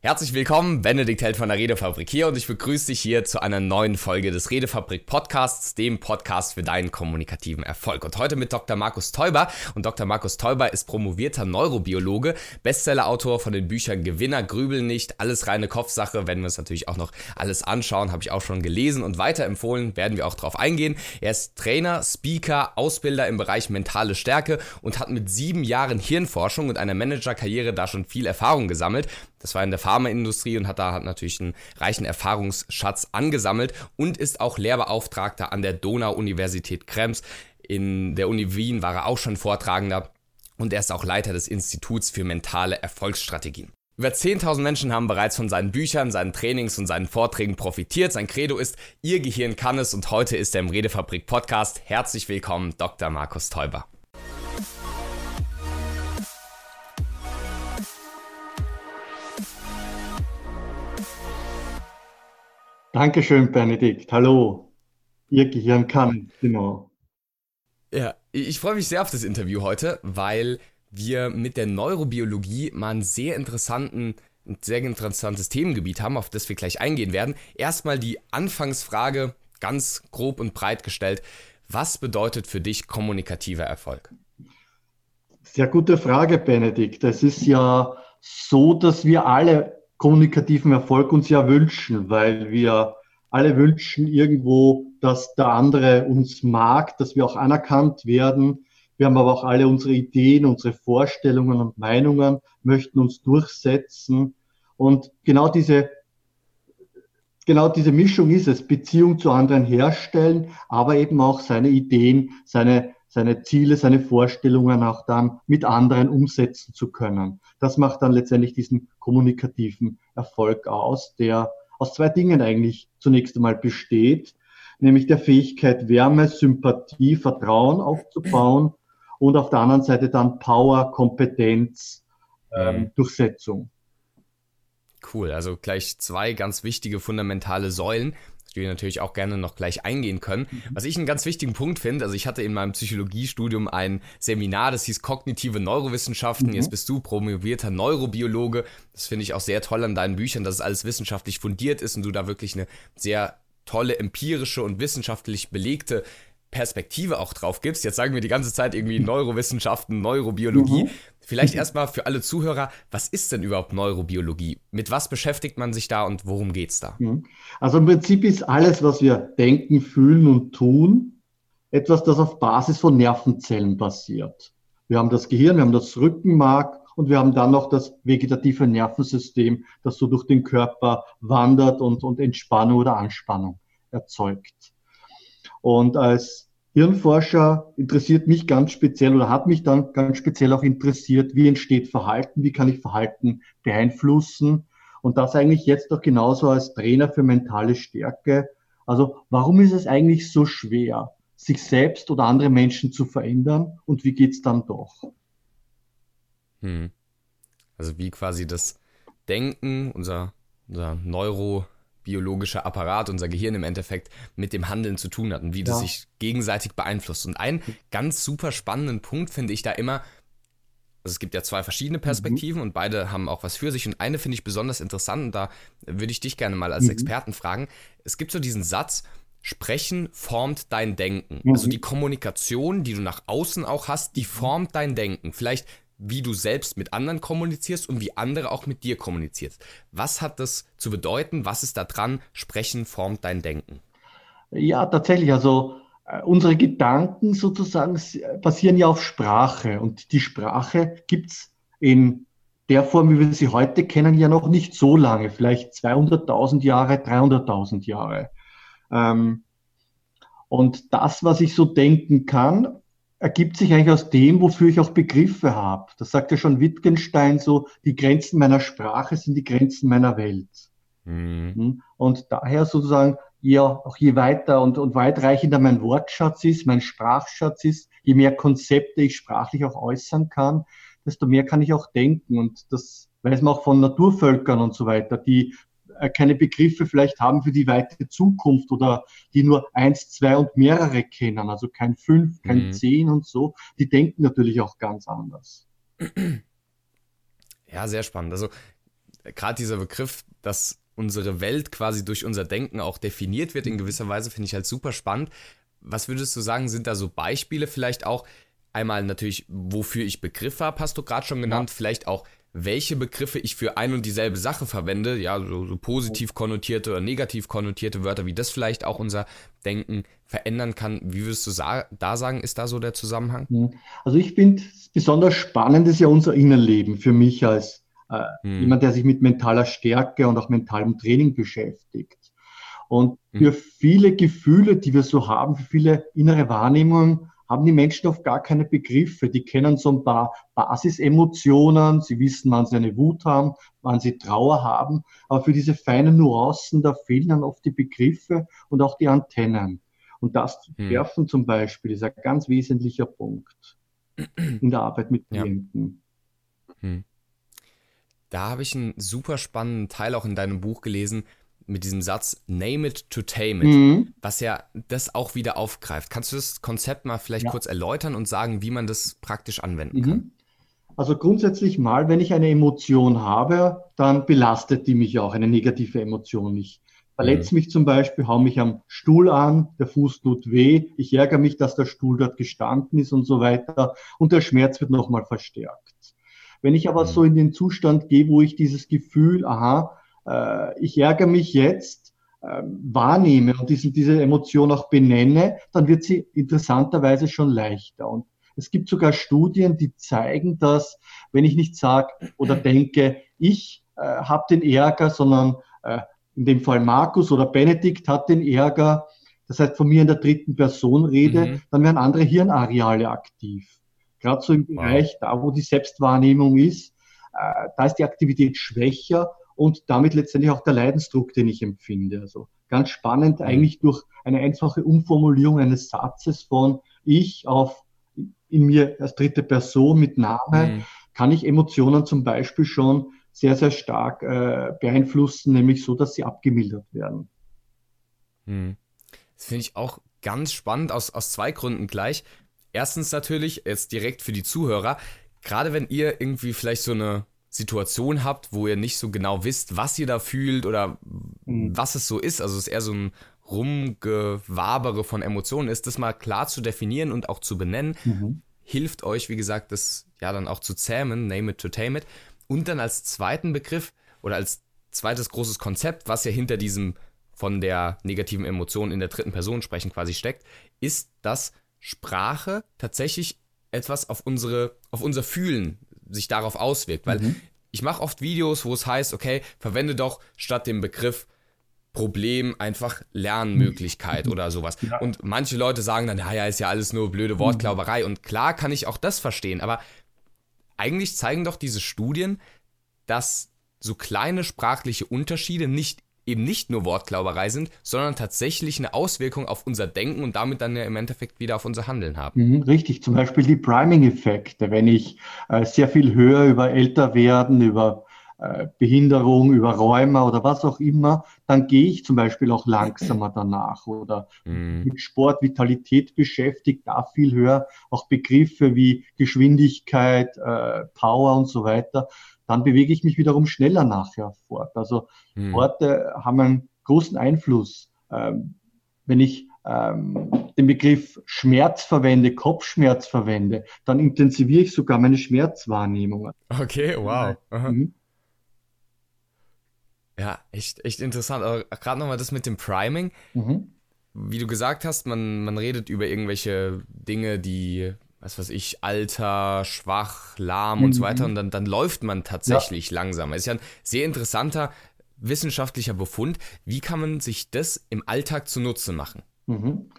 Herzlich willkommen, Benedikt Held von der Redefabrik hier und ich begrüße dich hier zu einer neuen Folge des Redefabrik Podcasts, dem Podcast für deinen kommunikativen Erfolg. Und heute mit Dr. Markus Teuber. Und Dr. Markus Teuber ist promovierter Neurobiologe, Bestsellerautor von den Büchern Gewinner, Grübel nicht, alles reine Kopfsache. Wenn wir uns natürlich auch noch alles anschauen, habe ich auch schon gelesen und weiterempfohlen, werden wir auch darauf eingehen. Er ist Trainer, Speaker, Ausbilder im Bereich mentale Stärke und hat mit sieben Jahren Hirnforschung und einer Managerkarriere da schon viel Erfahrung gesammelt. Das war in der Pharmaindustrie und hat da hat natürlich einen reichen Erfahrungsschatz angesammelt und ist auch Lehrbeauftragter an der Donau-Universität Krems. In der Uni Wien war er auch schon Vortragender und er ist auch Leiter des Instituts für mentale Erfolgsstrategien. Über 10.000 Menschen haben bereits von seinen Büchern, seinen Trainings und seinen Vorträgen profitiert. Sein Credo ist, Ihr Gehirn kann es und heute ist er im Redefabrik Podcast. Herzlich willkommen, Dr. Markus Teuber. Dankeschön, Benedikt. Hallo. Ihr Gehirn kann, genau. Ja, ich freue mich sehr auf das Interview heute, weil wir mit der Neurobiologie mal einen sehr interessanten, ein sehr interessantes Themengebiet haben, auf das wir gleich eingehen werden. Erstmal die Anfangsfrage, ganz grob und breit gestellt. Was bedeutet für dich kommunikativer Erfolg? Sehr gute Frage, Benedikt. Es ist ja so, dass wir alle kommunikativen Erfolg uns ja wünschen, weil wir alle wünschen irgendwo, dass der andere uns mag, dass wir auch anerkannt werden. Wir haben aber auch alle unsere Ideen, unsere Vorstellungen und Meinungen, möchten uns durchsetzen. Und genau diese, genau diese Mischung ist es, Beziehung zu anderen herstellen, aber eben auch seine Ideen, seine seine Ziele, seine Vorstellungen auch dann mit anderen umsetzen zu können. Das macht dann letztendlich diesen kommunikativen Erfolg aus, der aus zwei Dingen eigentlich zunächst einmal besteht, nämlich der Fähigkeit, Wärme, Sympathie, Vertrauen aufzubauen und auf der anderen Seite dann Power, Kompetenz, ähm, mhm. Durchsetzung. Cool, also gleich zwei ganz wichtige fundamentale Säulen wir natürlich auch gerne noch gleich eingehen können. Mhm. Was ich einen ganz wichtigen Punkt finde, also ich hatte in meinem Psychologiestudium ein Seminar, das hieß Kognitive Neurowissenschaften. Mhm. Jetzt bist du promovierter Neurobiologe. Das finde ich auch sehr toll an deinen Büchern, dass es alles wissenschaftlich fundiert ist und du da wirklich eine sehr tolle empirische und wissenschaftlich belegte Perspektive auch drauf gibst. Jetzt sagen wir die ganze Zeit irgendwie Neurowissenschaften, Neurobiologie. Mhm. Vielleicht erstmal für alle Zuhörer, was ist denn überhaupt Neurobiologie? Mit was beschäftigt man sich da und worum geht es da? Mhm. Also im Prinzip ist alles, was wir denken, fühlen und tun, etwas, das auf Basis von Nervenzellen basiert. Wir haben das Gehirn, wir haben das Rückenmark und wir haben dann noch das vegetative Nervensystem, das so durch den Körper wandert und, und Entspannung oder Anspannung erzeugt. Und als Hirnforscher interessiert mich ganz speziell oder hat mich dann ganz speziell auch interessiert, wie entsteht Verhalten, wie kann ich Verhalten beeinflussen und das eigentlich jetzt auch genauso als Trainer für mentale Stärke. Also warum ist es eigentlich so schwer, sich selbst oder andere Menschen zu verändern und wie geht's dann doch? Hm. Also wie quasi das Denken, unser, unser Neuro, biologische Apparat, unser Gehirn im Endeffekt mit dem Handeln zu tun hat und wie ja. das sich gegenseitig beeinflusst. Und einen ganz super spannenden Punkt finde ich da immer, also es gibt ja zwei verschiedene Perspektiven mhm. und beide haben auch was für sich. Und eine finde ich besonders interessant und da würde ich dich gerne mal als mhm. Experten fragen. Es gibt so diesen Satz, Sprechen formt dein Denken. Mhm. Also die Kommunikation, die du nach außen auch hast, die formt dein Denken. Vielleicht wie du selbst mit anderen kommunizierst und wie andere auch mit dir kommunizierst. Was hat das zu bedeuten? Was ist da dran? Sprechen formt dein Denken. Ja, tatsächlich. Also äh, unsere Gedanken sozusagen basieren ja auf Sprache und die Sprache gibt es in der Form, wie wir sie heute kennen, ja noch nicht so lange, vielleicht 200.000 Jahre, 300.000 Jahre. Ähm, und das, was ich so denken kann, ergibt sich eigentlich aus dem, wofür ich auch Begriffe habe. Das sagt ja schon Wittgenstein so, die Grenzen meiner Sprache sind die Grenzen meiner Welt. Mhm. Hm? Und daher sozusagen, ja, auch je weiter und, und weitreichender mein Wortschatz ist, mein Sprachschatz ist, je mehr Konzepte ich sprachlich auch äußern kann, desto mehr kann ich auch denken. Und das weiß man auch von Naturvölkern und so weiter, die keine Begriffe vielleicht haben für die weite Zukunft oder die nur eins, zwei und mehrere kennen, also kein fünf, kein mhm. zehn und so, die denken natürlich auch ganz anders. Ja, sehr spannend. Also gerade dieser Begriff, dass unsere Welt quasi durch unser Denken auch definiert wird in gewisser Weise, finde ich halt super spannend. Was würdest du sagen, sind da so Beispiele vielleicht auch? Einmal natürlich, wofür ich Begriffe habe, hast du gerade schon genannt. Ja. Vielleicht auch, welche Begriffe ich für ein und dieselbe Sache verwende. Ja, so, so positiv konnotierte oder negativ konnotierte Wörter, wie das vielleicht auch unser Denken verändern kann. Wie würdest du sa da sagen, ist da so der Zusammenhang? Hm. Also ich finde, besonders spannend ist ja unser Innenleben für mich als äh, hm. jemand, der sich mit mentaler Stärke und auch mentalem Training beschäftigt. Und hm. für viele Gefühle, die wir so haben, für viele innere Wahrnehmungen, haben die Menschen oft gar keine Begriffe. Die kennen so ein paar Basisemotionen. Sie wissen, wann sie eine Wut haben, wann sie Trauer haben. Aber für diese feinen Nuancen, da fehlen dann oft die Begriffe und auch die Antennen. Und das zu schärfen hm. zum Beispiel ist ein ganz wesentlicher Punkt in der Arbeit mit Klienten. Ja. Hm. Da habe ich einen super spannenden Teil auch in deinem Buch gelesen, mit diesem Satz Name it to tame it, mhm. was ja das auch wieder aufgreift. Kannst du das Konzept mal vielleicht ja. kurz erläutern und sagen, wie man das praktisch anwenden mhm. kann? Also grundsätzlich mal, wenn ich eine Emotion habe, dann belastet die mich auch, eine negative Emotion. Ich verletze mhm. mich zum Beispiel, hau mich am Stuhl an, der Fuß tut weh, ich ärgere mich, dass der Stuhl dort gestanden ist und so weiter und der Schmerz wird nochmal verstärkt. Wenn ich aber mhm. so in den Zustand gehe, wo ich dieses Gefühl, aha, äh, ich ärgere mich jetzt, äh, wahrnehme und diese, diese Emotion auch benenne, dann wird sie interessanterweise schon leichter. Und es gibt sogar Studien, die zeigen, dass wenn ich nicht sage oder denke, ich äh, habe den Ärger, sondern äh, in dem Fall Markus oder Benedikt hat den Ärger, das heißt von mir in der dritten Person rede, mhm. dann werden andere Hirnareale aktiv. Gerade so im Bereich, da wo die Selbstwahrnehmung ist, äh, da ist die Aktivität schwächer und damit letztendlich auch der Leidensdruck, den ich empfinde. Also ganz spannend, mhm. eigentlich durch eine einfache Umformulierung eines Satzes von ich auf in mir als dritte Person mit Name, mhm. kann ich Emotionen zum Beispiel schon sehr, sehr stark äh, beeinflussen, nämlich so, dass sie abgemildert werden. Mhm. Das finde ich auch ganz spannend aus, aus zwei Gründen gleich. Erstens natürlich, jetzt direkt für die Zuhörer, gerade wenn ihr irgendwie vielleicht so eine Situation habt, wo ihr nicht so genau wisst, was ihr da fühlt oder mhm. was es so ist, also es ist eher so ein Rumgewabere von Emotionen ist, das mal klar zu definieren und auch zu benennen, mhm. hilft euch, wie gesagt, das ja dann auch zu zähmen, name it to tame it. Und dann als zweiten Begriff oder als zweites großes Konzept, was ja hinter diesem von der negativen Emotion in der dritten Person sprechen quasi steckt, ist, dass Sprache tatsächlich etwas auf unsere, auf unser Fühlen sich darauf auswirkt. Weil mhm. ich mache oft Videos, wo es heißt, okay, verwende doch statt dem Begriff Problem einfach Lernmöglichkeit mhm. oder sowas. Ja. Und manche Leute sagen dann, naja, ist ja alles nur blöde Wortklauberei. Und klar kann ich auch das verstehen, aber eigentlich zeigen doch diese Studien, dass so kleine sprachliche Unterschiede nicht eben nicht nur Wortglauberei sind, sondern tatsächlich eine Auswirkung auf unser Denken und damit dann ja im Endeffekt wieder auf unser Handeln haben. Mhm, richtig, zum Beispiel die Priming-Effekte. Wenn ich äh, sehr viel höre über Älterwerden, über äh, Behinderung, über Rheuma oder was auch immer, dann gehe ich zum Beispiel auch langsamer danach oder mhm. mit Sport, Vitalität beschäftigt, da viel höher, auch Begriffe wie Geschwindigkeit, äh, Power und so weiter dann bewege ich mich wiederum schneller nachher fort. Also hm. Worte haben einen großen Einfluss. Ähm, wenn ich ähm, den Begriff Schmerz verwende, Kopfschmerz verwende, dann intensiviere ich sogar meine Schmerzwahrnehmung. Okay, wow. Mhm. Ja, echt, echt interessant. Aber gerade nochmal das mit dem Priming. Mhm. Wie du gesagt hast, man, man redet über irgendwelche Dinge, die was weiß ich, alter, schwach, lahm mhm. und so weiter. Mhm. Und dann, dann läuft man tatsächlich ja. langsam. Es ist ja ein sehr interessanter wissenschaftlicher Befund. Wie kann man sich das im Alltag zunutze machen? Mhm.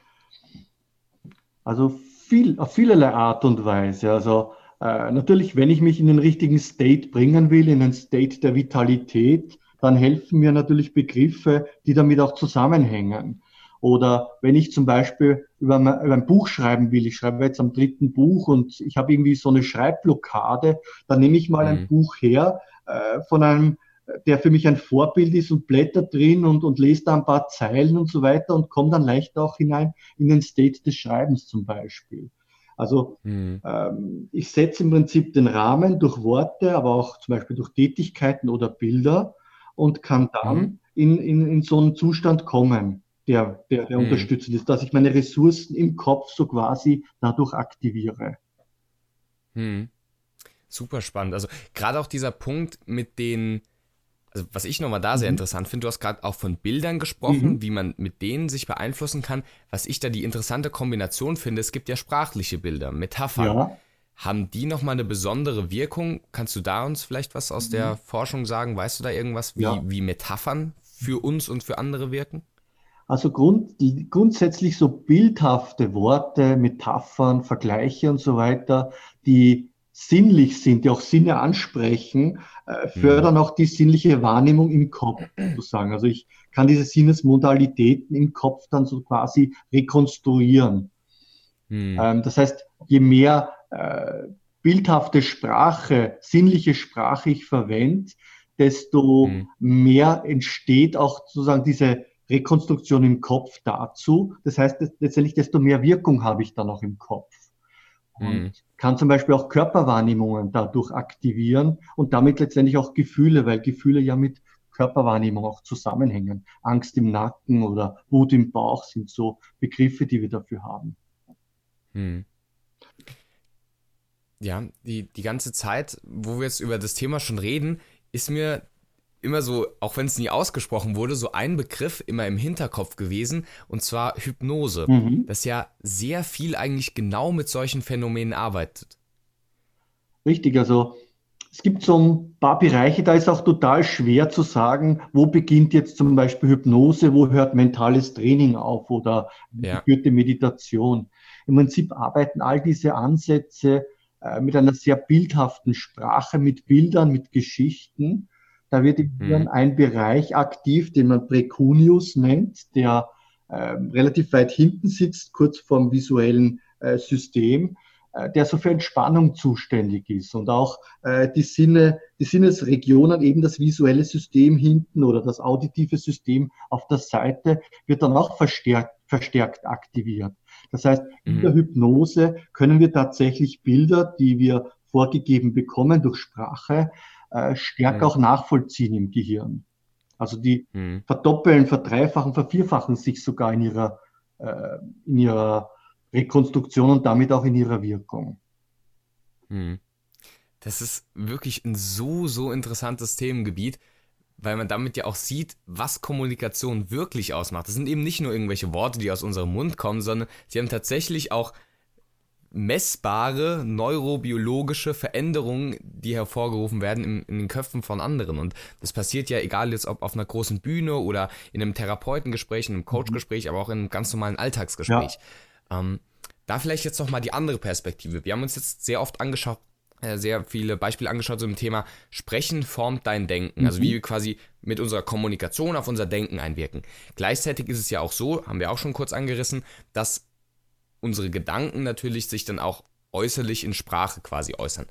Also viel, auf vielerlei Art und Weise. Also äh, natürlich, wenn ich mich in den richtigen State bringen will, in einen State der Vitalität, dann helfen mir natürlich Begriffe, die damit auch zusammenhängen. Oder wenn ich zum Beispiel über, über ein Buch schreiben will, ich schreibe jetzt am dritten Buch und ich habe irgendwie so eine Schreibblockade, dann nehme ich mal mhm. ein Buch her äh, von einem, der für mich ein Vorbild ist und blätter drin und, und lese da ein paar Zeilen und so weiter und komme dann leicht auch hinein in den State des Schreibens zum Beispiel. Also mhm. ähm, ich setze im Prinzip den Rahmen durch Worte, aber auch zum Beispiel durch Tätigkeiten oder Bilder und kann dann mhm. in, in, in so einen Zustand kommen, der, der, der mhm. unterstützend ist, dass ich meine Ressourcen im Kopf so quasi dadurch aktiviere. Mhm. Super spannend. Also gerade auch dieser Punkt mit den also was ich nochmal da sehr mhm. interessant finde, du hast gerade auch von Bildern gesprochen, mhm. wie man mit denen sich beeinflussen kann. Was ich da die interessante Kombination finde, es gibt ja sprachliche Bilder, Metaphern. Ja. Haben die nochmal eine besondere Wirkung? Kannst du da uns vielleicht was aus mhm. der Forschung sagen? Weißt du da irgendwas, wie, ja. wie Metaphern für uns und für andere wirken? Also grund, grundsätzlich so bildhafte Worte, Metaphern, Vergleiche und so weiter, die sinnlich sind, die auch Sinne ansprechen, äh, fördern mhm. auch die sinnliche Wahrnehmung im Kopf sozusagen. Also ich kann diese Sinnesmodalitäten im Kopf dann so quasi rekonstruieren. Mhm. Ähm, das heißt, je mehr äh, bildhafte Sprache, sinnliche Sprache ich verwende, desto mhm. mehr entsteht auch sozusagen diese Rekonstruktion im Kopf dazu. Das heißt, letztendlich desto mehr Wirkung habe ich dann auch im Kopf und mhm. kann zum Beispiel auch Körperwahrnehmungen dadurch aktivieren und damit letztendlich auch Gefühle, weil Gefühle ja mit Körperwahrnehmung auch zusammenhängen. Angst im Nacken oder Wut im Bauch sind so Begriffe, die wir dafür haben. Mhm. Ja, die, die ganze Zeit, wo wir jetzt über das Thema schon reden, ist mir immer so, auch wenn es nie ausgesprochen wurde, so ein Begriff immer im Hinterkopf gewesen, und zwar Hypnose, mhm. das ja sehr viel eigentlich genau mit solchen Phänomenen arbeitet. Richtig, also es gibt so ein paar Bereiche, da ist auch total schwer zu sagen, wo beginnt jetzt zum Beispiel Hypnose, wo hört mentales Training auf oder ja. geführte Meditation. Im Prinzip arbeiten all diese Ansätze äh, mit einer sehr bildhaften Sprache, mit Bildern, mit Geschichten da wird im Hirn mhm. ein Bereich aktiv, den man Precunius nennt, der äh, relativ weit hinten sitzt, kurz vorm visuellen äh, System, äh, der so für Entspannung zuständig ist und auch äh, die Sinne, die Sinnesregionen, eben das visuelle System hinten oder das auditive System auf der Seite wird dann auch verstärkt, verstärkt aktiviert. Das heißt, in mhm. der Hypnose können wir tatsächlich Bilder, die wir vorgegeben bekommen durch Sprache, äh, stärker mhm. auch nachvollziehen im Gehirn. Also die mhm. verdoppeln, verdreifachen, vervierfachen sich sogar in ihrer, äh, in ihrer Rekonstruktion und damit auch in ihrer Wirkung. Mhm. Das ist wirklich ein so, so interessantes Themengebiet, weil man damit ja auch sieht, was Kommunikation wirklich ausmacht. Das sind eben nicht nur irgendwelche Worte, die aus unserem Mund kommen, sondern sie haben tatsächlich auch messbare neurobiologische Veränderungen, die hervorgerufen werden in, in, den Köpfen von anderen. Und das passiert ja, egal jetzt ob auf einer großen Bühne oder in einem Therapeutengespräch, in einem Coachgespräch, aber auch in einem ganz normalen Alltagsgespräch. Ja. Ähm, da vielleicht jetzt nochmal die andere Perspektive. Wir haben uns jetzt sehr oft angeschaut, äh, sehr viele Beispiele angeschaut zum so Thema Sprechen formt dein Denken. Also mhm. Also wie wir quasi mit unserer Kommunikation auf unser Denken einwirken. Gleichzeitig ist es ja auch so, haben wir auch schon kurz angerissen, dass unsere Gedanken natürlich sich dann auch äußerlich in Sprache quasi äußern.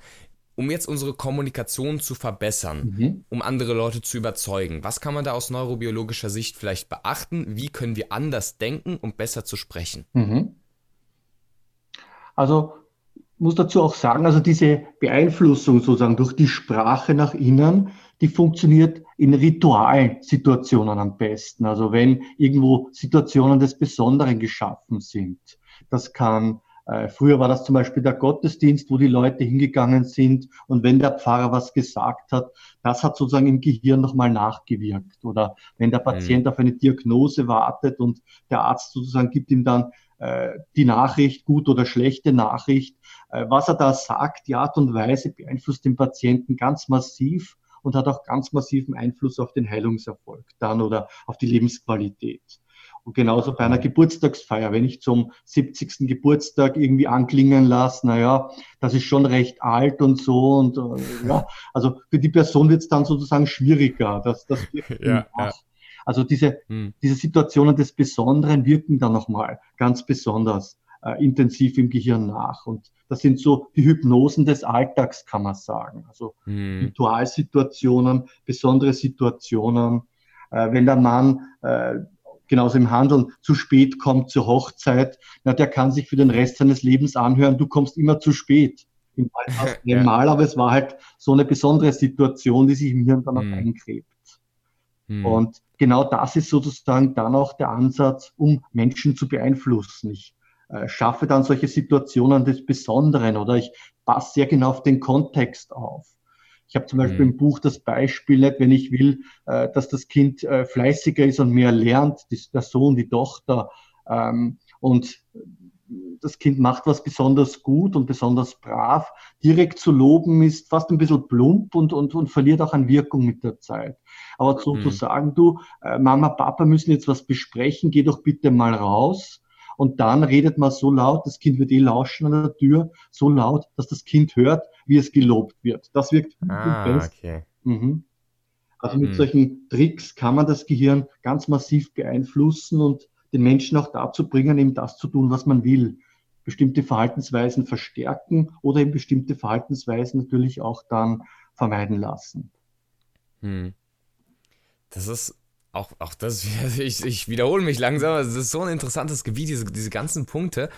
Um jetzt unsere Kommunikation zu verbessern, mhm. um andere Leute zu überzeugen, was kann man da aus neurobiologischer Sicht vielleicht beachten? Wie können wir anders denken, um besser zu sprechen? Mhm. Also muss dazu auch sagen, also diese Beeinflussung sozusagen durch die Sprache nach innen, die funktioniert in Ritualsituationen am besten. Also wenn irgendwo Situationen des Besonderen geschaffen sind. Das kann, äh, früher war das zum Beispiel der Gottesdienst, wo die Leute hingegangen sind und wenn der Pfarrer was gesagt hat, das hat sozusagen im Gehirn nochmal nachgewirkt. Oder wenn der Patient mhm. auf eine Diagnose wartet und der Arzt sozusagen gibt ihm dann äh, die Nachricht, gut oder schlechte Nachricht, äh, was er da sagt, die Art und Weise beeinflusst den Patienten ganz massiv und hat auch ganz massiven Einfluss auf den Heilungserfolg dann oder auf die Lebensqualität. Und genauso bei einer Geburtstagsfeier, wenn ich zum 70. Geburtstag irgendwie anklingen lasse, naja, das ist schon recht alt und so und äh, ja, also für die Person wird es dann sozusagen schwieriger. Das, das ja, ja. Also diese, hm. diese Situationen des Besonderen wirken dann nochmal ganz besonders äh, intensiv im Gehirn nach. Und das sind so die Hypnosen des Alltags, kann man sagen. Also hm. Ritualsituationen, besondere Situationen. Äh, wenn der Mann äh, genauso im Handeln, zu spät kommt zur Hochzeit, na, der kann sich für den Rest seines Lebens anhören, du kommst immer zu spät. Im Mal, ja. aber es war halt so eine besondere Situation, die sich im Hirn dann auch mhm. eingräbt. Mhm. Und genau das ist sozusagen dann auch der Ansatz, um Menschen zu beeinflussen. Ich äh, schaffe dann solche Situationen des Besonderen oder ich passe sehr genau auf den Kontext auf. Ich habe zum Beispiel mhm. im Buch das Beispiel, wenn ich will, äh, dass das Kind äh, fleißiger ist und mehr lernt, der Sohn, die Tochter, ähm, und das Kind macht was besonders gut und besonders brav. Direkt zu loben ist fast ein bisschen plump und, und, und verliert auch an Wirkung mit der Zeit. Aber so mhm. zu sagen, du, äh, Mama, Papa müssen jetzt was besprechen, geh doch bitte mal raus. Und dann redet man so laut, das Kind wird eh lauschen an der Tür, so laut, dass das Kind hört, wie es gelobt wird. Das wirkt ah. Okay. Mhm. Also mit mhm. solchen Tricks kann man das Gehirn ganz massiv beeinflussen und den Menschen auch dazu bringen, eben das zu tun, was man will. Bestimmte Verhaltensweisen verstärken oder eben bestimmte Verhaltensweisen natürlich auch dann vermeiden lassen. Hm. Das ist auch, auch das, ich, ich wiederhole mich langsam, es ist so ein interessantes Gebiet, diese, diese ganzen Punkte,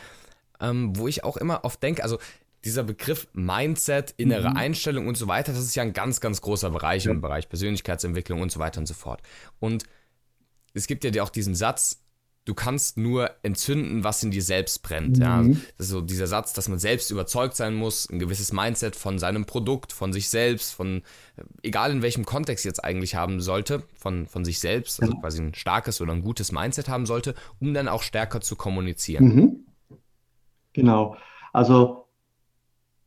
ähm, wo ich auch immer oft denke, also dieser Begriff Mindset, innere mhm. Einstellung und so weiter, das ist ja ein ganz, ganz großer Bereich ja. im Bereich Persönlichkeitsentwicklung und so weiter und so fort. Und es gibt ja auch diesen Satz, du kannst nur entzünden, was in dir selbst brennt. Mhm. Ja? Das ist so dieser Satz, dass man selbst überzeugt sein muss, ein gewisses Mindset von seinem Produkt, von sich selbst, von, äh, egal in welchem Kontext jetzt eigentlich haben sollte, von, von sich selbst, also quasi ein starkes oder ein gutes Mindset haben sollte, um dann auch stärker zu kommunizieren. Mhm. Genau. Also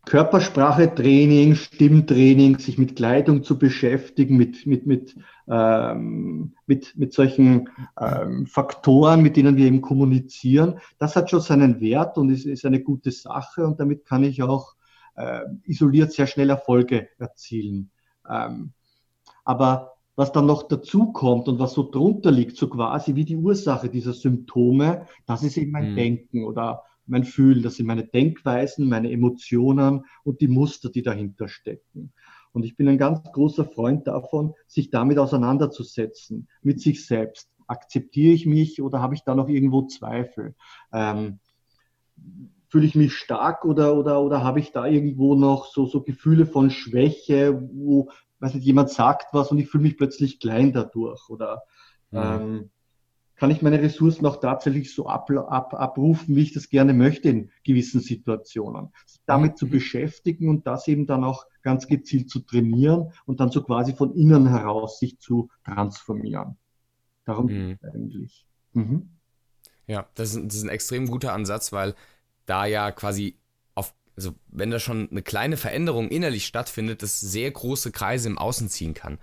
Körpersprache-Training, Stimmtraining, sich mit Kleidung zu beschäftigen, mit, mit, mit, ähm, mit, mit solchen ähm, Faktoren, mit denen wir eben kommunizieren, das hat schon seinen Wert und ist, ist eine gute Sache und damit kann ich auch äh, isoliert sehr schnell Erfolge erzielen. Ähm, aber was dann noch dazu kommt und was so drunter liegt, so quasi wie die Ursache dieser Symptome, das ist eben mein mhm. Denken oder mein Fühlen, das sind meine Denkweisen, meine Emotionen und die Muster, die dahinter stecken. Und ich bin ein ganz großer Freund davon, sich damit auseinanderzusetzen, mit sich selbst. Akzeptiere ich mich oder habe ich da noch irgendwo Zweifel? Ähm, fühle ich mich stark oder, oder, oder habe ich da irgendwo noch so, so Gefühle von Schwäche, wo, weiß nicht, jemand sagt was und ich fühle mich plötzlich klein dadurch oder, mhm. ähm, kann ich meine Ressourcen auch tatsächlich so ab, ab, abrufen, wie ich das gerne möchte in gewissen Situationen. Damit zu mhm. beschäftigen und das eben dann auch ganz gezielt zu trainieren und dann so quasi von innen heraus sich zu transformieren. Darum mhm. geht es eigentlich. Mhm. Ja, das ist, das ist ein extrem guter Ansatz, weil da ja quasi auf, also wenn da schon eine kleine Veränderung innerlich stattfindet, das sehr große Kreise im Außen ziehen kann.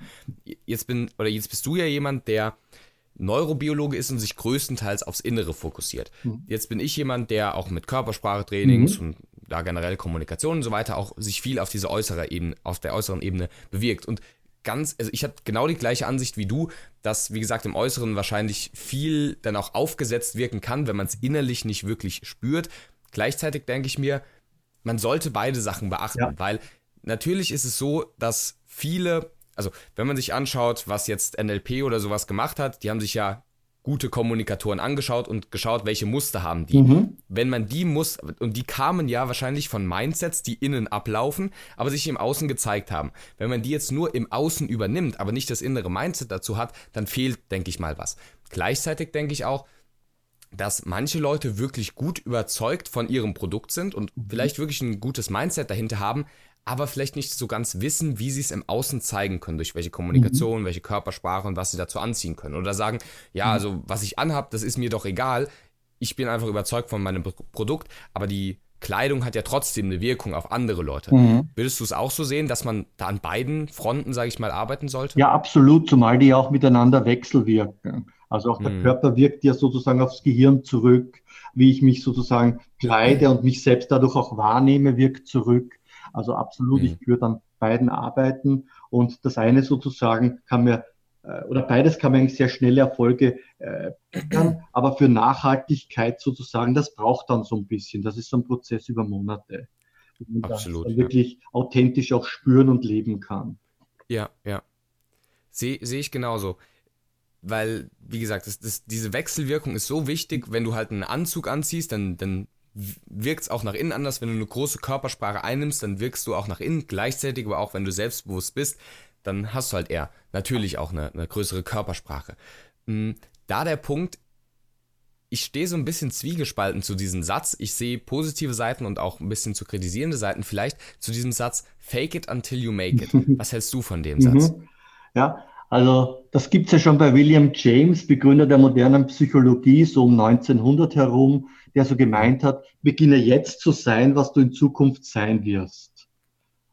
Jetzt bin, oder jetzt bist du ja jemand, der Neurobiologe ist und sich größtenteils aufs Innere fokussiert. Mhm. Jetzt bin ich jemand, der auch mit Körpersprachetrainings mhm. und da generell Kommunikation und so weiter auch sich viel auf diese äußere Ebene, auf der äußeren Ebene bewirkt. Und ganz, also ich habe genau die gleiche Ansicht wie du, dass, wie gesagt, im Äußeren wahrscheinlich viel dann auch aufgesetzt wirken kann, wenn man es innerlich nicht wirklich spürt. Gleichzeitig denke ich mir, man sollte beide Sachen beachten, ja. weil natürlich ist es so, dass viele also wenn man sich anschaut, was jetzt NLP oder sowas gemacht hat, die haben sich ja gute Kommunikatoren angeschaut und geschaut, welche Muster haben die. Mhm. Wenn man die muss und die kamen ja wahrscheinlich von Mindsets, die innen ablaufen, aber sich im Außen gezeigt haben. Wenn man die jetzt nur im Außen übernimmt, aber nicht das innere Mindset dazu hat, dann fehlt, denke ich mal, was. Gleichzeitig denke ich auch, dass manche Leute wirklich gut überzeugt von ihrem Produkt sind und mhm. vielleicht wirklich ein gutes Mindset dahinter haben, aber vielleicht nicht so ganz wissen, wie sie es im Außen zeigen können, durch welche Kommunikation, mhm. welche Körpersprache und was sie dazu anziehen können. Oder sagen, ja, mhm. also was ich anhab, das ist mir doch egal. Ich bin einfach überzeugt von meinem Produkt, aber die Kleidung hat ja trotzdem eine Wirkung auf andere Leute. Mhm. Würdest du es auch so sehen, dass man da an beiden Fronten, sage ich mal, arbeiten sollte? Ja, absolut, zumal die auch miteinander wechselwirken. Also auch der mhm. Körper wirkt ja sozusagen aufs Gehirn zurück, wie ich mich sozusagen kleide und mich selbst dadurch auch wahrnehme, wirkt zurück. Also absolut, mhm. ich würde an beiden arbeiten und das eine sozusagen kann mir äh, oder beides kann man eigentlich sehr schnelle Erfolge äh, aber für Nachhaltigkeit sozusagen, das braucht dann so ein bisschen. Das ist so ein Prozess über Monate, wo man Absolut, das ja. wirklich authentisch auch spüren und leben kann. Ja, ja. Sehe seh ich genauso. weil, wie gesagt, das, das, diese Wechselwirkung ist so wichtig, wenn du halt einen Anzug anziehst, dann, dann wirkt es auch nach innen anders. Wenn du eine große Körpersprache einnimmst, dann wirkst du auch nach innen gleichzeitig, aber auch wenn du selbstbewusst bist, dann hast du halt eher natürlich auch eine, eine größere Körpersprache. Hm, da der Punkt, ich stehe so ein bisschen zwiegespalten zu diesem Satz. Ich sehe positive Seiten und auch ein bisschen zu kritisierende Seiten vielleicht zu diesem Satz Fake it until you make it. Was hältst du von dem mhm. Satz? Ja, also das gibt es ja schon bei William James, Begründer der modernen Psychologie, so um 1900 herum, der so gemeint hat, beginne jetzt zu sein, was du in Zukunft sein wirst.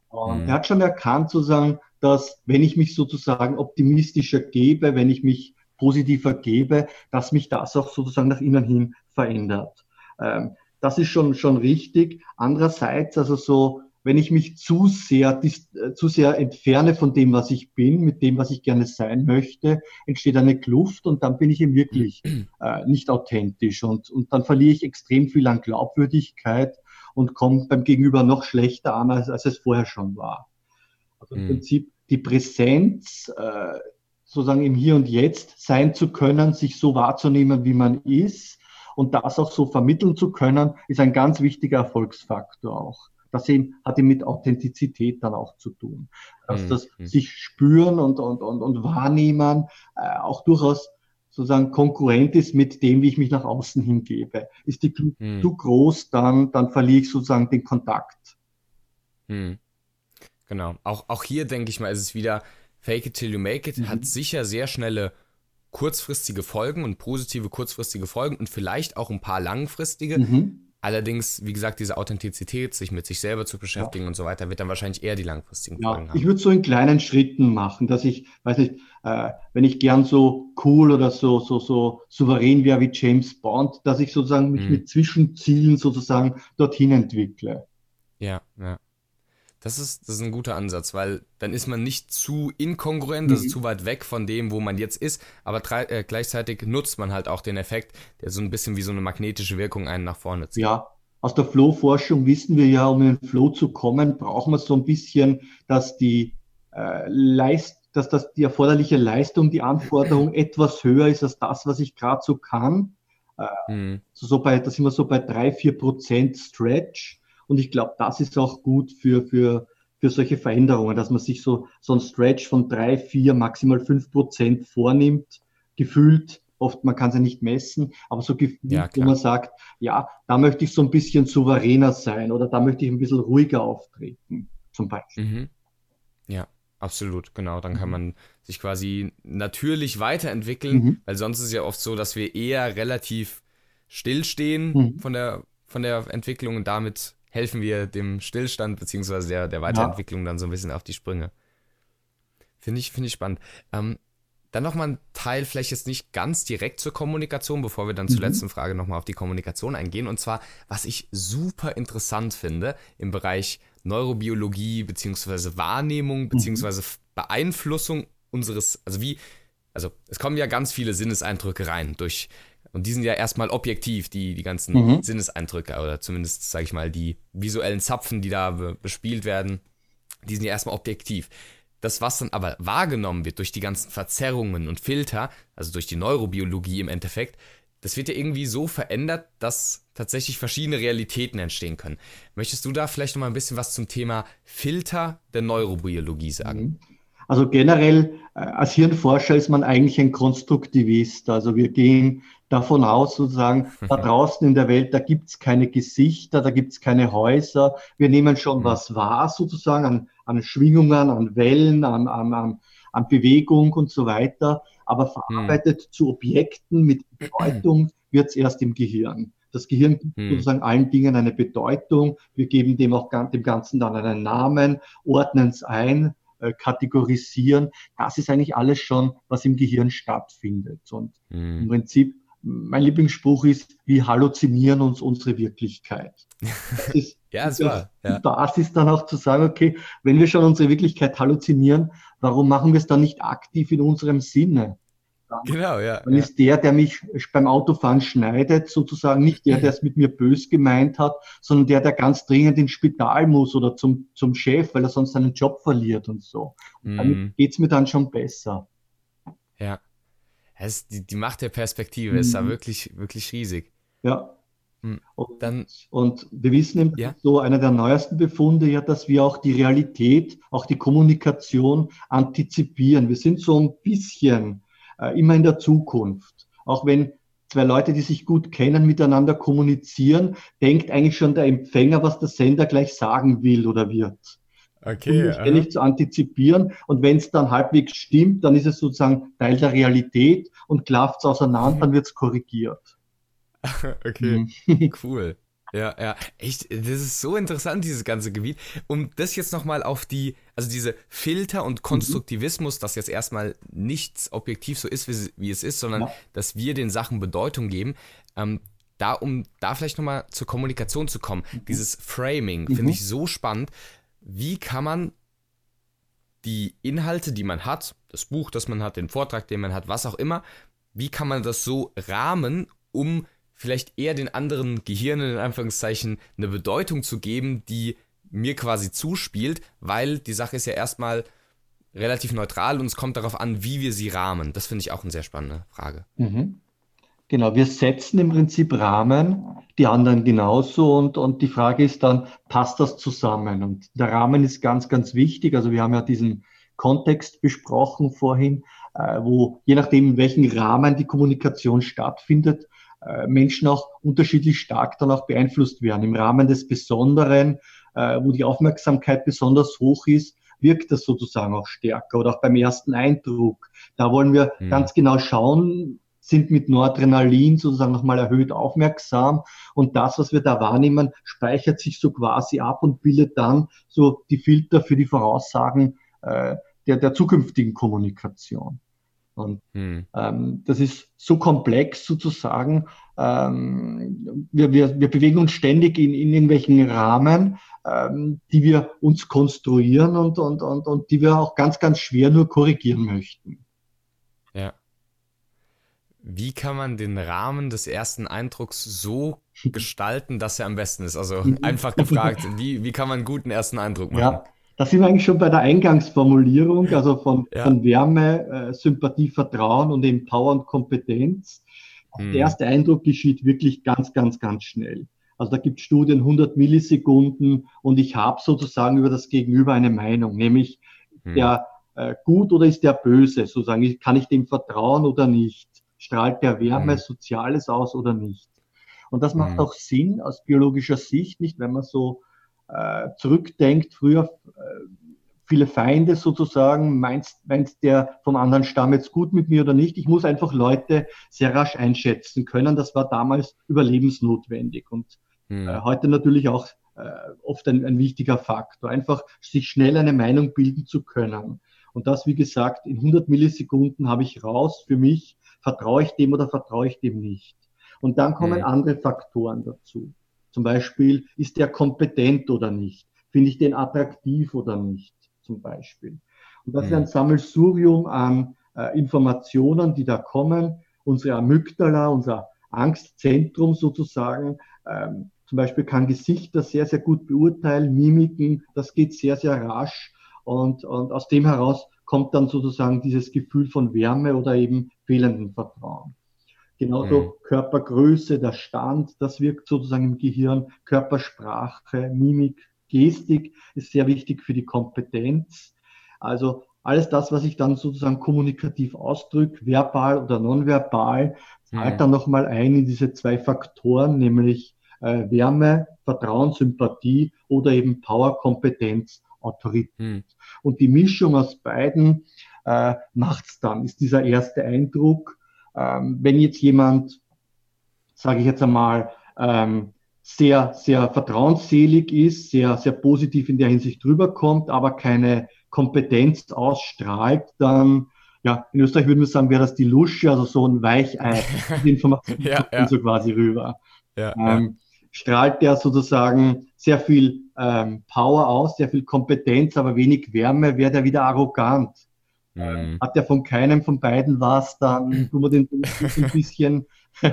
Und mhm. er hat schon erkannt, sozusagen, dass wenn ich mich sozusagen optimistischer gebe, wenn ich mich positiver gebe, dass mich das auch sozusagen nach innen hin verändert. Ähm, das ist schon, schon richtig. Andererseits, also so, wenn ich mich zu sehr, äh, zu sehr entferne von dem, was ich bin, mit dem, was ich gerne sein möchte, entsteht eine Kluft und dann bin ich eben wirklich äh, nicht authentisch und, und dann verliere ich extrem viel an Glaubwürdigkeit und komme beim Gegenüber noch schlechter an, als, als es vorher schon war. Also im mhm. Prinzip die Präsenz, äh, sozusagen im Hier und Jetzt sein zu können, sich so wahrzunehmen, wie man ist und das auch so vermitteln zu können, ist ein ganz wichtiger Erfolgsfaktor auch. Das eben, hat eben mit Authentizität dann auch zu tun. Dass mhm. das sich spüren und, und, und, und wahrnehmen äh, auch durchaus sozusagen konkurrent ist mit dem, wie ich mich nach außen hingebe. Ist die Kluft mhm. zu groß, dann, dann verliere ich sozusagen den Kontakt. Mhm. Genau. Auch, auch hier denke ich mal, ist es wieder Fake it till you make it, mhm. hat sicher sehr schnelle kurzfristige Folgen und positive kurzfristige Folgen und vielleicht auch ein paar langfristige. Mhm. Allerdings, wie gesagt, diese Authentizität, sich mit sich selber zu beschäftigen ja. und so weiter, wird dann wahrscheinlich eher die langfristigen ja, Folgen haben. Ich würde so in kleinen Schritten machen, dass ich, weiß nicht, äh, wenn ich gern so cool oder so, so, so souverän wäre wie James Bond, dass ich sozusagen mich mhm. mit Zwischenzielen sozusagen dorthin entwickle. Ja, ja. Das ist, das ist ein guter Ansatz, weil dann ist man nicht zu inkongruent, das ist mhm. zu weit weg von dem, wo man jetzt ist, aber äh, gleichzeitig nutzt man halt auch den Effekt, der so ein bisschen wie so eine magnetische Wirkung einen nach vorne zieht. Ja, aus der Flow-Forschung wissen wir ja, um in den Flow zu kommen, braucht man so ein bisschen, dass die äh, Leist dass das die erforderliche Leistung, die Anforderung etwas höher ist als das, was ich gerade so kann. Äh, mhm. so, so bei, da sind wir so bei drei, vier Prozent Stretch. Und ich glaube, das ist auch gut für, für, für solche Veränderungen, dass man sich so, so ein Stretch von drei, vier, maximal fünf Prozent vornimmt, gefühlt. Oft, man kann es ja nicht messen, aber so gefühlt, ja, wo man sagt, ja, da möchte ich so ein bisschen souveräner sein oder da möchte ich ein bisschen ruhiger auftreten, zum Beispiel. Mhm. Ja, absolut, genau. Dann kann mhm. man sich quasi natürlich weiterentwickeln, mhm. weil sonst ist es ja oft so, dass wir eher relativ stillstehen mhm. von der, von der Entwicklung und damit helfen wir dem Stillstand bzw. Der, der Weiterentwicklung ja. dann so ein bisschen auf die Sprünge. Finde ich, finde ich spannend. Ähm, dann nochmal ein Teil, vielleicht jetzt nicht ganz direkt zur Kommunikation, bevor wir dann zur mhm. letzten Frage nochmal auf die Kommunikation eingehen. Und zwar, was ich super interessant finde im Bereich Neurobiologie bzw. Wahrnehmung bzw. Mhm. Beeinflussung unseres, also wie, also es kommen ja ganz viele Sinneseindrücke rein durch und die sind ja erstmal objektiv, die, die ganzen mhm. Sinneseindrücke oder zumindest, sage ich mal, die visuellen Zapfen, die da bespielt werden, die sind ja erstmal objektiv. Das, was dann aber wahrgenommen wird durch die ganzen Verzerrungen und Filter, also durch die Neurobiologie im Endeffekt, das wird ja irgendwie so verändert, dass tatsächlich verschiedene Realitäten entstehen können. Möchtest du da vielleicht noch mal ein bisschen was zum Thema Filter der Neurobiologie sagen? Mhm. Also generell äh, als Hirnforscher ist man eigentlich ein Konstruktivist. Also wir gehen davon aus, sozusagen, da draußen in der Welt, da gibt's keine Gesichter, da gibt's keine Häuser. Wir nehmen schon mhm. was wahr, sozusagen, an, an Schwingungen, an Wellen, an, an, an, Bewegung und so weiter. Aber verarbeitet mhm. zu Objekten mit Bedeutung wird's erst im Gehirn. Das Gehirn gibt mhm. sozusagen allen Dingen eine Bedeutung. Wir geben dem auch dem Ganzen dann einen Namen, ordnen es ein, äh, kategorisieren. Das ist eigentlich alles schon, was im Gehirn stattfindet. Und mhm. im Prinzip mein Lieblingsspruch ist, wir halluzinieren uns unsere Wirklichkeit. Das ist, ja, das, war, ja. das ist dann auch zu sagen, okay, wenn wir schon unsere Wirklichkeit halluzinieren, warum machen wir es dann nicht aktiv in unserem Sinne? Dann, genau, ja. Dann ja. ist der, der mich beim Autofahren schneidet, sozusagen nicht der, der es mit mir bös gemeint hat, sondern der, der ganz dringend ins Spital muss oder zum, zum Chef, weil er sonst seinen Job verliert und so. Und mm. Damit geht's mir dann schon besser. Ja. Es, die, die Macht der Perspektive mhm. ist da mhm. wirklich, wirklich riesig. Ja. Und, Dann, und wir wissen eben, ja? so einer der neuesten Befunde ja, dass wir auch die Realität, auch die Kommunikation antizipieren. Wir sind so ein bisschen äh, immer in der Zukunft. Auch wenn zwei Leute, die sich gut kennen, miteinander kommunizieren, denkt eigentlich schon der Empfänger, was der Sender gleich sagen will oder wird. Okay. Um ständig zu antizipieren. Und wenn es dann halbwegs stimmt, dann ist es sozusagen Teil der Realität und klafft es auseinander, mhm. dann wird es korrigiert. okay, mhm. cool. Ja, ja, echt, das ist so interessant, dieses ganze Gebiet. Um das jetzt nochmal auf die, also diese Filter und mhm. Konstruktivismus, mhm. dass jetzt erstmal nichts objektiv so ist, wie, wie es ist, sondern ja. dass wir den Sachen Bedeutung geben. Ähm, da, um da vielleicht nochmal zur Kommunikation zu kommen, mhm. dieses Framing mhm. finde ich so spannend. Wie kann man die Inhalte, die man hat, das Buch, das man hat, den Vortrag, den man hat, was auch immer, wie kann man das so rahmen, um vielleicht eher den anderen Gehirnen in Anführungszeichen eine Bedeutung zu geben, die mir quasi zuspielt, weil die Sache ist ja erstmal relativ neutral und es kommt darauf an, wie wir sie rahmen. Das finde ich auch eine sehr spannende Frage. Mhm. Genau, wir setzen im Prinzip Rahmen, die anderen genauso und, und die Frage ist dann, passt das zusammen? Und der Rahmen ist ganz, ganz wichtig. Also wir haben ja diesen Kontext besprochen vorhin, äh, wo je nachdem, in welchem Rahmen die Kommunikation stattfindet, äh, Menschen auch unterschiedlich stark dann auch beeinflusst werden. Im Rahmen des Besonderen, äh, wo die Aufmerksamkeit besonders hoch ist, wirkt das sozusagen auch stärker oder auch beim ersten Eindruck. Da wollen wir mhm. ganz genau schauen, sind mit Noradrenalin sozusagen nochmal erhöht aufmerksam und das, was wir da wahrnehmen, speichert sich so quasi ab und bildet dann so die Filter für die Voraussagen äh, der, der zukünftigen Kommunikation. Und hm. ähm, das ist so komplex sozusagen. Ähm, wir, wir, wir bewegen uns ständig in, in irgendwelchen Rahmen, ähm, die wir uns konstruieren und, und, und, und die wir auch ganz, ganz schwer nur korrigieren möchten. Wie kann man den Rahmen des ersten Eindrucks so gestalten, dass er am besten ist? Also einfach gefragt, wie, wie kann man einen guten ersten Eindruck machen? Ja. Da sind wir eigentlich schon bei der Eingangsformulierung, also von, ja. von Wärme, äh, Sympathie, Vertrauen und eben Power und Kompetenz. Hm. Der erste Eindruck geschieht wirklich ganz, ganz, ganz schnell. Also da gibt es Studien 100 Millisekunden und ich habe sozusagen über das Gegenüber eine Meinung, nämlich hm. der äh, gut oder ist der böse, sozusagen, kann ich dem vertrauen oder nicht? Strahlt der Wärme, hm. Soziales aus oder nicht? Und das macht hm. auch Sinn aus biologischer Sicht, nicht, wenn man so äh, zurückdenkt, früher äh, viele Feinde sozusagen, meinst, meinst der vom anderen Stamm jetzt gut mit mir oder nicht? Ich muss einfach Leute sehr rasch einschätzen können. Das war damals überlebensnotwendig und hm. äh, heute natürlich auch äh, oft ein, ein wichtiger Faktor, einfach sich schnell eine Meinung bilden zu können. Und das, wie gesagt, in 100 Millisekunden habe ich raus für mich, vertraue ich dem oder vertraue ich dem nicht. Und dann kommen hm. andere Faktoren dazu. Zum Beispiel, ist der kompetent oder nicht? Finde ich den attraktiv oder nicht? Zum Beispiel. Und das ist ein mhm. Sammelsurium an äh, Informationen, die da kommen. Unsere Amygdala, unser Angstzentrum sozusagen, ähm, zum Beispiel kann Gesichter sehr, sehr gut beurteilen, Mimiken, das geht sehr, sehr rasch. Und, und aus dem heraus kommt dann sozusagen dieses Gefühl von Wärme oder eben fehlenden Vertrauen. Genauso mhm. Körpergröße, der Stand, das wirkt sozusagen im Gehirn. Körpersprache, Mimik, Gestik ist sehr wichtig für die Kompetenz. Also alles das, was ich dann sozusagen kommunikativ ausdrücke, verbal oder nonverbal, zahlt mhm. dann nochmal ein in diese zwei Faktoren, nämlich äh, Wärme, Vertrauen, Sympathie oder eben Power, Kompetenz, Autorität. Mhm. Und die Mischung aus beiden äh, macht's dann, ist dieser erste Eindruck ähm, wenn jetzt jemand, sage ich jetzt einmal, ähm, sehr, sehr vertrauensselig ist, sehr, sehr positiv in der Hinsicht rüberkommt, aber keine Kompetenz ausstrahlt, dann, ja, in Österreich würden wir sagen, wäre das die Lusche, also so ein Weichei, die Information ja, ja. so quasi rüber. Ja, ähm, strahlt der sozusagen sehr viel ähm, Power aus, sehr viel Kompetenz, aber wenig Wärme, wäre der wieder arrogant. Mhm. Hat ja von keinem von beiden was, dann tun wir den ein bisschen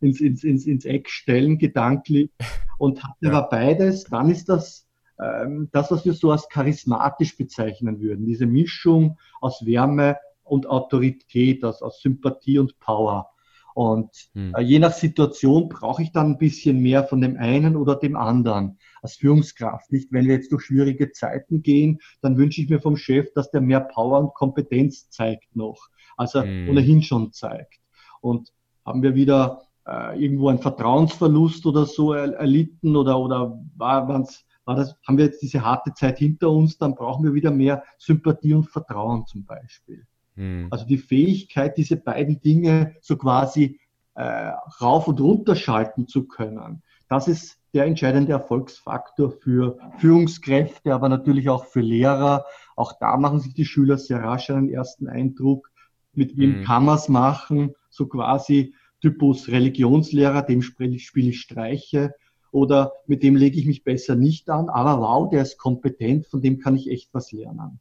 ins, ins, ins, ins Eck stellen, gedanklich. Und hat ja. aber beides, dann ist das ähm, das, was wir so als charismatisch bezeichnen würden. Diese Mischung aus Wärme und Autorität, aus, aus Sympathie und Power. Und hm. äh, je nach Situation brauche ich dann ein bisschen mehr von dem einen oder dem anderen als Führungskraft. Nicht, wenn wir jetzt durch schwierige Zeiten gehen, dann wünsche ich mir vom Chef, dass der mehr Power und Kompetenz zeigt noch, als er hm. ohnehin schon zeigt. Und haben wir wieder äh, irgendwo einen Vertrauensverlust oder so erlitten oder, oder war, war das, haben wir jetzt diese harte Zeit hinter uns, dann brauchen wir wieder mehr Sympathie und Vertrauen zum Beispiel. Hm. Also die Fähigkeit, diese beiden Dinge so quasi äh, rauf und runter schalten zu können, das ist der entscheidende Erfolgsfaktor für Führungskräfte, aber natürlich auch für Lehrer. Auch da machen sich die Schüler sehr rasch einen ersten Eindruck. Mit wem hm. kann man es machen? So quasi Typus Religionslehrer, dem spiele ich Streiche oder mit dem lege ich mich besser nicht an, aber wow, der ist kompetent, von dem kann ich echt was lernen.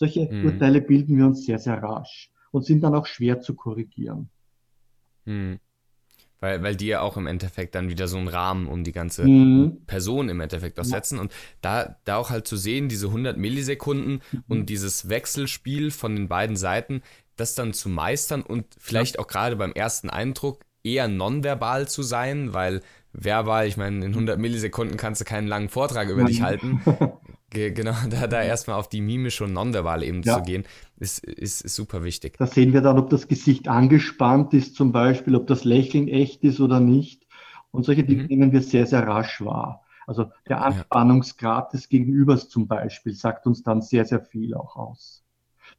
Solche mhm. Urteile bilden wir uns sehr, sehr rasch und sind dann auch schwer zu korrigieren. Mhm. Weil, weil die ja auch im Endeffekt dann wieder so einen Rahmen um die ganze mhm. Person im Endeffekt auch setzen. Und da, da auch halt zu sehen, diese 100 Millisekunden mhm. und dieses Wechselspiel von den beiden Seiten, das dann zu meistern und vielleicht ja. auch gerade beim ersten Eindruck eher nonverbal zu sein, weil verbal, ich meine, in 100 Millisekunden kannst du keinen langen Vortrag über dich halten. Genau, da, da erstmal auf die mimische und nonverbale Ebene ja. zu gehen, ist, ist, ist, super wichtig. Da sehen wir dann, ob das Gesicht angespannt ist zum Beispiel, ob das Lächeln echt ist oder nicht. Und solche Dinge mhm. nehmen wir sehr, sehr rasch wahr. Also der Anspannungsgrad des Gegenübers zum Beispiel sagt uns dann sehr, sehr viel auch aus.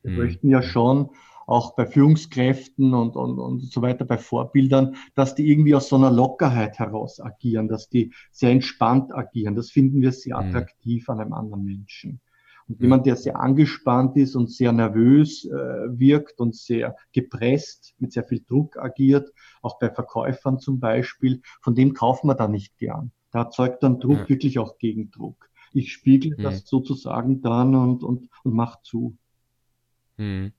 Wir mhm. möchten ja schon auch bei Führungskräften und, und, und so weiter, bei Vorbildern, dass die irgendwie aus so einer Lockerheit heraus agieren, dass die sehr entspannt agieren. Das finden wir sehr mhm. attraktiv an einem anderen Menschen. Und jemand, der sehr angespannt ist und sehr nervös äh, wirkt und sehr gepresst, mit sehr viel Druck agiert, auch bei Verkäufern zum Beispiel, von dem kaufen wir da nicht gern. Da erzeugt dann Druck ja. wirklich auch Gegendruck. Ich spiegel mhm. das sozusagen dann und, und, und mach zu. Mhm.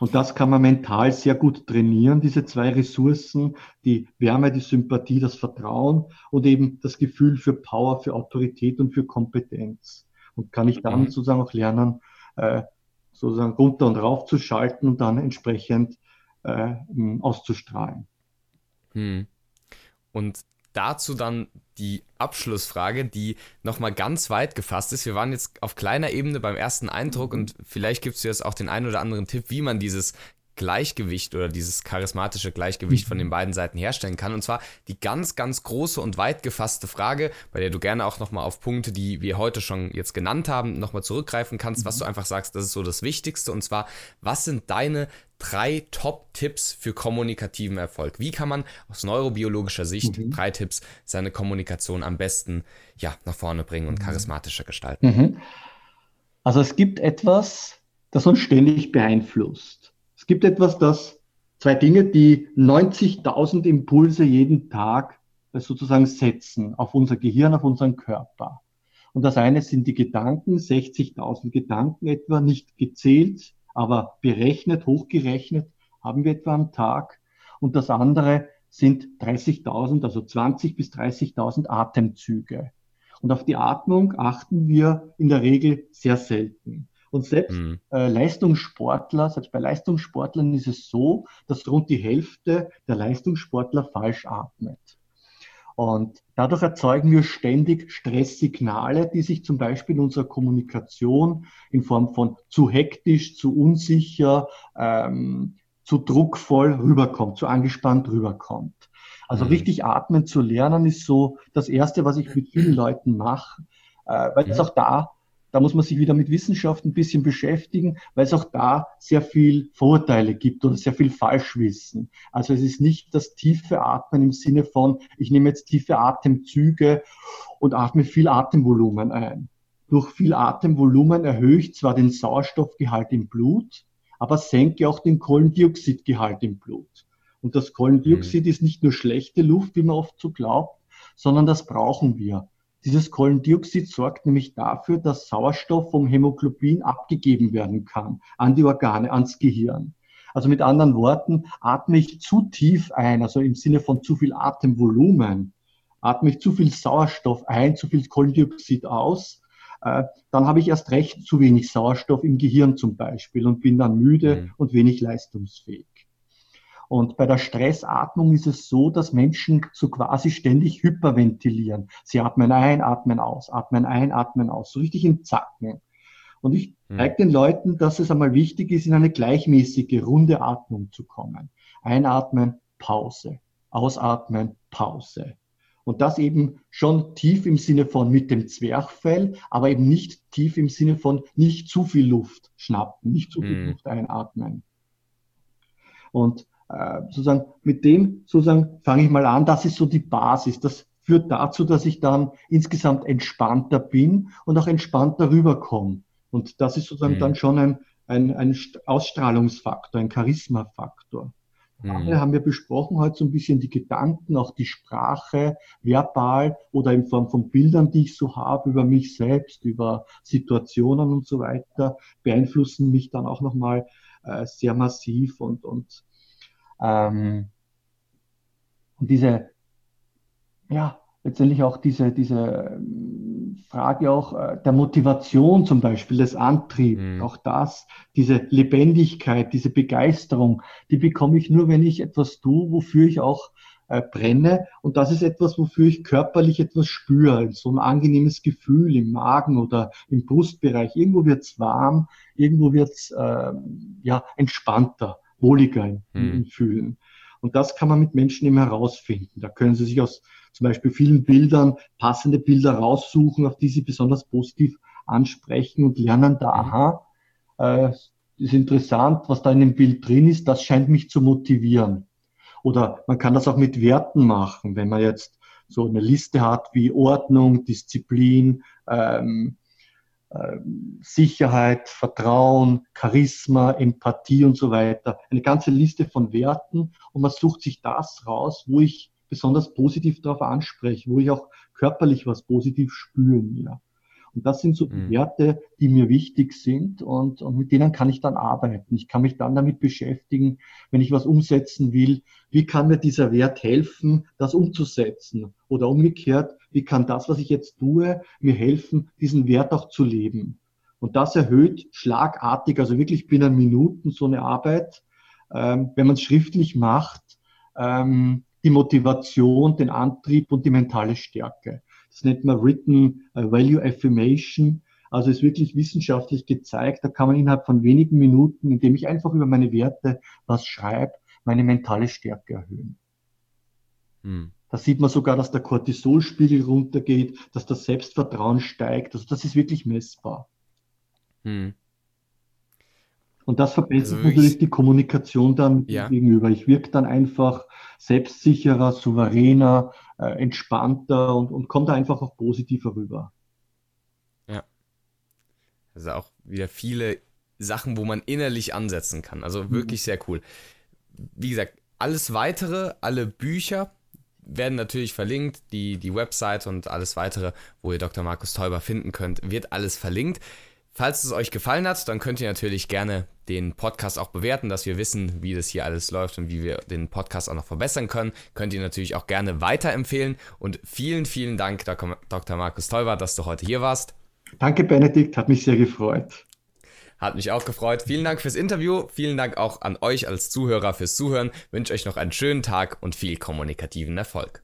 Und das kann man mental sehr gut trainieren, diese zwei Ressourcen, die Wärme, die Sympathie, das Vertrauen und eben das Gefühl für Power, für Autorität und für Kompetenz. Und kann ich dann mhm. sozusagen auch lernen, äh, sozusagen runter und rauf zu schalten und dann entsprechend äh, auszustrahlen. Hm. Und dazu dann die Abschlussfrage, die nochmal ganz weit gefasst ist. Wir waren jetzt auf kleiner Ebene beim ersten Eindruck und vielleicht gibst du jetzt auch den einen oder anderen Tipp, wie man dieses Gleichgewicht oder dieses charismatische Gleichgewicht von den beiden Seiten herstellen kann. Und zwar die ganz, ganz große und weit gefasste Frage, bei der du gerne auch nochmal auf Punkte, die wir heute schon jetzt genannt haben, nochmal zurückgreifen kannst, was du einfach sagst, das ist so das Wichtigste. Und zwar, was sind deine drei Top-Tipps für kommunikativen Erfolg? Wie kann man aus neurobiologischer Sicht mhm. drei Tipps seine Kommunikation am besten ja, nach vorne bringen und mhm. charismatischer gestalten? Mhm. Also es gibt etwas, das uns ständig beeinflusst. Es gibt etwas, das zwei Dinge, die 90.000 Impulse jeden Tag sozusagen setzen auf unser Gehirn, auf unseren Körper. Und das eine sind die Gedanken, 60.000 Gedanken etwa, nicht gezählt, aber berechnet, hochgerechnet haben wir etwa am Tag. Und das andere sind 30.000, also 20 bis 30.000 Atemzüge. Und auf die Atmung achten wir in der Regel sehr selten. Und selbst mhm. äh, Leistungssportler, selbst bei Leistungssportlern ist es so, dass rund die Hälfte der Leistungssportler falsch atmet. Und dadurch erzeugen wir ständig Stresssignale, die sich zum Beispiel in unserer Kommunikation in Form von zu hektisch, zu unsicher, ähm, zu druckvoll rüberkommt, zu angespannt rüberkommt. Also mhm. richtig atmen zu lernen ist so das Erste, was ich mit vielen Leuten mache, äh, weil es mhm. auch da da muss man sich wieder mit Wissenschaft ein bisschen beschäftigen, weil es auch da sehr viel Vorurteile gibt oder sehr viel Falschwissen. Also es ist nicht das tiefe Atmen im Sinne von, ich nehme jetzt tiefe Atemzüge und atme viel Atemvolumen ein. Durch viel Atemvolumen erhöhe ich zwar den Sauerstoffgehalt im Blut, aber senke auch den Kohlendioxidgehalt im Blut. Und das Kohlendioxid mhm. ist nicht nur schlechte Luft, wie man oft so glaubt, sondern das brauchen wir. Dieses Kohlendioxid sorgt nämlich dafür, dass Sauerstoff vom Hämoglobin abgegeben werden kann an die Organe, ans Gehirn. Also mit anderen Worten, atme ich zu tief ein, also im Sinne von zu viel Atemvolumen, atme ich zu viel Sauerstoff ein, zu viel Kohlendioxid aus, äh, dann habe ich erst recht zu wenig Sauerstoff im Gehirn zum Beispiel und bin dann müde mhm. und wenig leistungsfähig. Und bei der Stressatmung ist es so, dass Menschen so quasi ständig hyperventilieren. Sie atmen ein, atmen aus, atmen ein, atmen aus, so richtig in Zacken. Und ich hm. zeige den Leuten, dass es einmal wichtig ist, in eine gleichmäßige, runde Atmung zu kommen. Einatmen, Pause. Ausatmen, Pause. Und das eben schon tief im Sinne von mit dem Zwerchfell, aber eben nicht tief im Sinne von nicht zu viel Luft schnappen, nicht zu viel mm. Luft einatmen. Und äh, sozusagen mit dem sozusagen fange ich mal an. Das ist so die Basis. Das führt dazu, dass ich dann insgesamt entspannter bin und auch entspannter rüberkomme. Und das ist sozusagen mhm. dann schon ein, ein, ein Ausstrahlungsfaktor, ein Charismafaktor. Mhm. haben wir besprochen heute so ein bisschen die Gedanken, auch die Sprache, verbal oder in Form von Bildern, die ich so habe über mich selbst, über Situationen und so weiter, beeinflussen mich dann auch nochmal äh, sehr massiv und, und ähm, und diese, ja, letztendlich auch diese, diese ähm, Frage auch äh, der Motivation zum Beispiel, des Antriebs, mhm. auch das, diese Lebendigkeit, diese Begeisterung, die bekomme ich nur, wenn ich etwas tue, wofür ich auch äh, brenne. Und das ist etwas, wofür ich körperlich etwas spüre, so ein angenehmes Gefühl im Magen oder im Brustbereich. Irgendwo wird's warm, irgendwo wird's äh, ja, entspannter wohliger mhm. Fühlen. Und das kann man mit Menschen eben herausfinden. Da können Sie sich aus zum Beispiel vielen Bildern passende Bilder raussuchen, auf die Sie besonders positiv ansprechen und lernen da, mhm. aha, äh, ist interessant, was da in dem Bild drin ist, das scheint mich zu motivieren. Oder man kann das auch mit Werten machen, wenn man jetzt so eine Liste hat wie Ordnung, Disziplin, ähm, Sicherheit, Vertrauen, Charisma, Empathie und so weiter. Eine ganze Liste von Werten und man sucht sich das raus, wo ich besonders positiv darauf anspreche, wo ich auch körperlich was positiv spüren mir. Und das sind so die mhm. Werte, die mir wichtig sind und, und mit denen kann ich dann arbeiten. Ich kann mich dann damit beschäftigen, wenn ich was umsetzen will, wie kann mir dieser Wert helfen, das umzusetzen? Oder umgekehrt, wie kann das, was ich jetzt tue, mir helfen, diesen Wert auch zu leben? Und das erhöht schlagartig, also wirklich binnen Minuten so eine Arbeit, ähm, wenn man es schriftlich macht, ähm, die Motivation, den Antrieb und die mentale Stärke. Das nennt man Written äh, Value Affirmation. Also ist wirklich wissenschaftlich gezeigt. Da kann man innerhalb von wenigen Minuten, indem ich einfach über meine Werte was schreibe, meine mentale Stärke erhöhen. Hm. Da sieht man sogar, dass der Cortisolspiegel runtergeht, dass das Selbstvertrauen steigt. Also das ist wirklich messbar. Hm. Und das verbessert also natürlich die Kommunikation dann ja. gegenüber. Ich wirke dann einfach selbstsicherer, souveräner, äh, entspannter und, und komme da einfach auch positiver rüber. Ja. Also auch wieder viele Sachen, wo man innerlich ansetzen kann. Also mhm. wirklich sehr cool. Wie gesagt, alles weitere, alle Bücher werden natürlich verlinkt, die, die Website und alles weitere, wo ihr Dr. Markus Teuber finden könnt, wird alles verlinkt. Falls es euch gefallen hat, dann könnt ihr natürlich gerne den Podcast auch bewerten, dass wir wissen, wie das hier alles läuft und wie wir den Podcast auch noch verbessern können. Könnt ihr natürlich auch gerne weiterempfehlen. Und vielen, vielen Dank, Dr. Markus Teuber, dass du heute hier warst. Danke, Benedikt, hat mich sehr gefreut. Hat mich auch gefreut. Vielen Dank fürs Interview. Vielen Dank auch an euch als Zuhörer fürs Zuhören. Ich wünsche euch noch einen schönen Tag und viel kommunikativen Erfolg.